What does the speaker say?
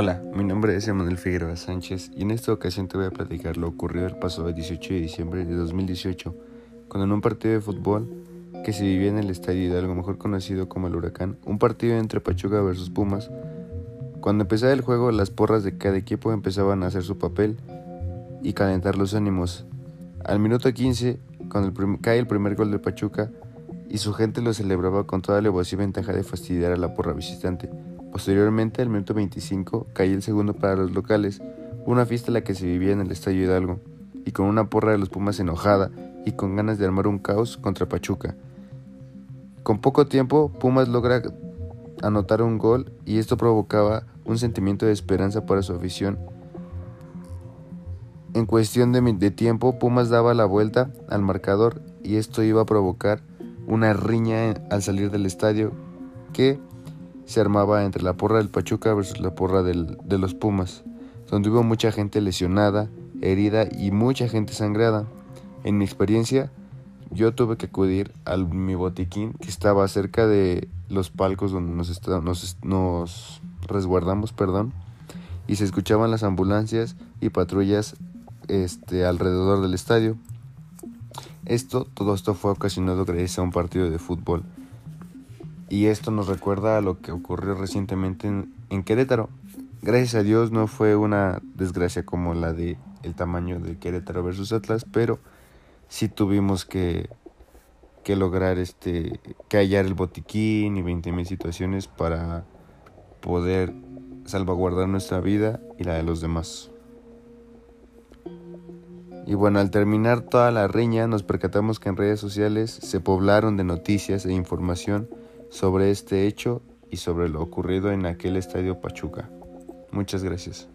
Hola, mi nombre es Emanuel Figueroa Sánchez y en esta ocasión te voy a platicar lo ocurrido el pasado 18 de diciembre de 2018, cuando en un partido de fútbol que se vivía en el Estadio Hidalgo, mejor conocido como el Huracán, un partido entre Pachuca versus Pumas. Cuando empezaba el juego, las porras de cada equipo empezaban a hacer su papel y calentar los ánimos. Al minuto 15, cuando cae el primer gol de Pachuca y su gente lo celebraba con toda la y ventaja de fastidiar a la porra visitante. Posteriormente, al minuto 25, cayó el segundo para los locales, una fiesta la que se vivía en el Estadio Hidalgo, y con una porra de los Pumas enojada y con ganas de armar un caos contra Pachuca. Con poco tiempo, Pumas logra anotar un gol y esto provocaba un sentimiento de esperanza para su afición. En cuestión de tiempo, Pumas daba la vuelta al marcador y esto iba a provocar una riña al salir del estadio que se armaba entre la porra del Pachuca versus la porra de los Pumas, donde hubo mucha gente lesionada, herida y mucha gente sangrada. En mi experiencia, yo tuve que acudir a mi botiquín que estaba cerca de los palcos donde nos, nos resguardamos, perdón, y se escuchaban las ambulancias y patrullas este, alrededor del estadio. Esto, todo esto fue ocasionado gracias a un partido de fútbol y esto nos recuerda a lo que ocurrió recientemente en, Querétaro. Gracias a Dios no fue una desgracia como la de el tamaño de Querétaro versus Atlas, pero sí tuvimos que, que lograr este que hallar el botiquín y 20.000 situaciones para poder salvaguardar nuestra vida y la de los demás. Y bueno, al terminar toda la riña nos percatamos que en redes sociales se poblaron de noticias e información sobre este hecho y sobre lo ocurrido en aquel estadio Pachuca. Muchas gracias.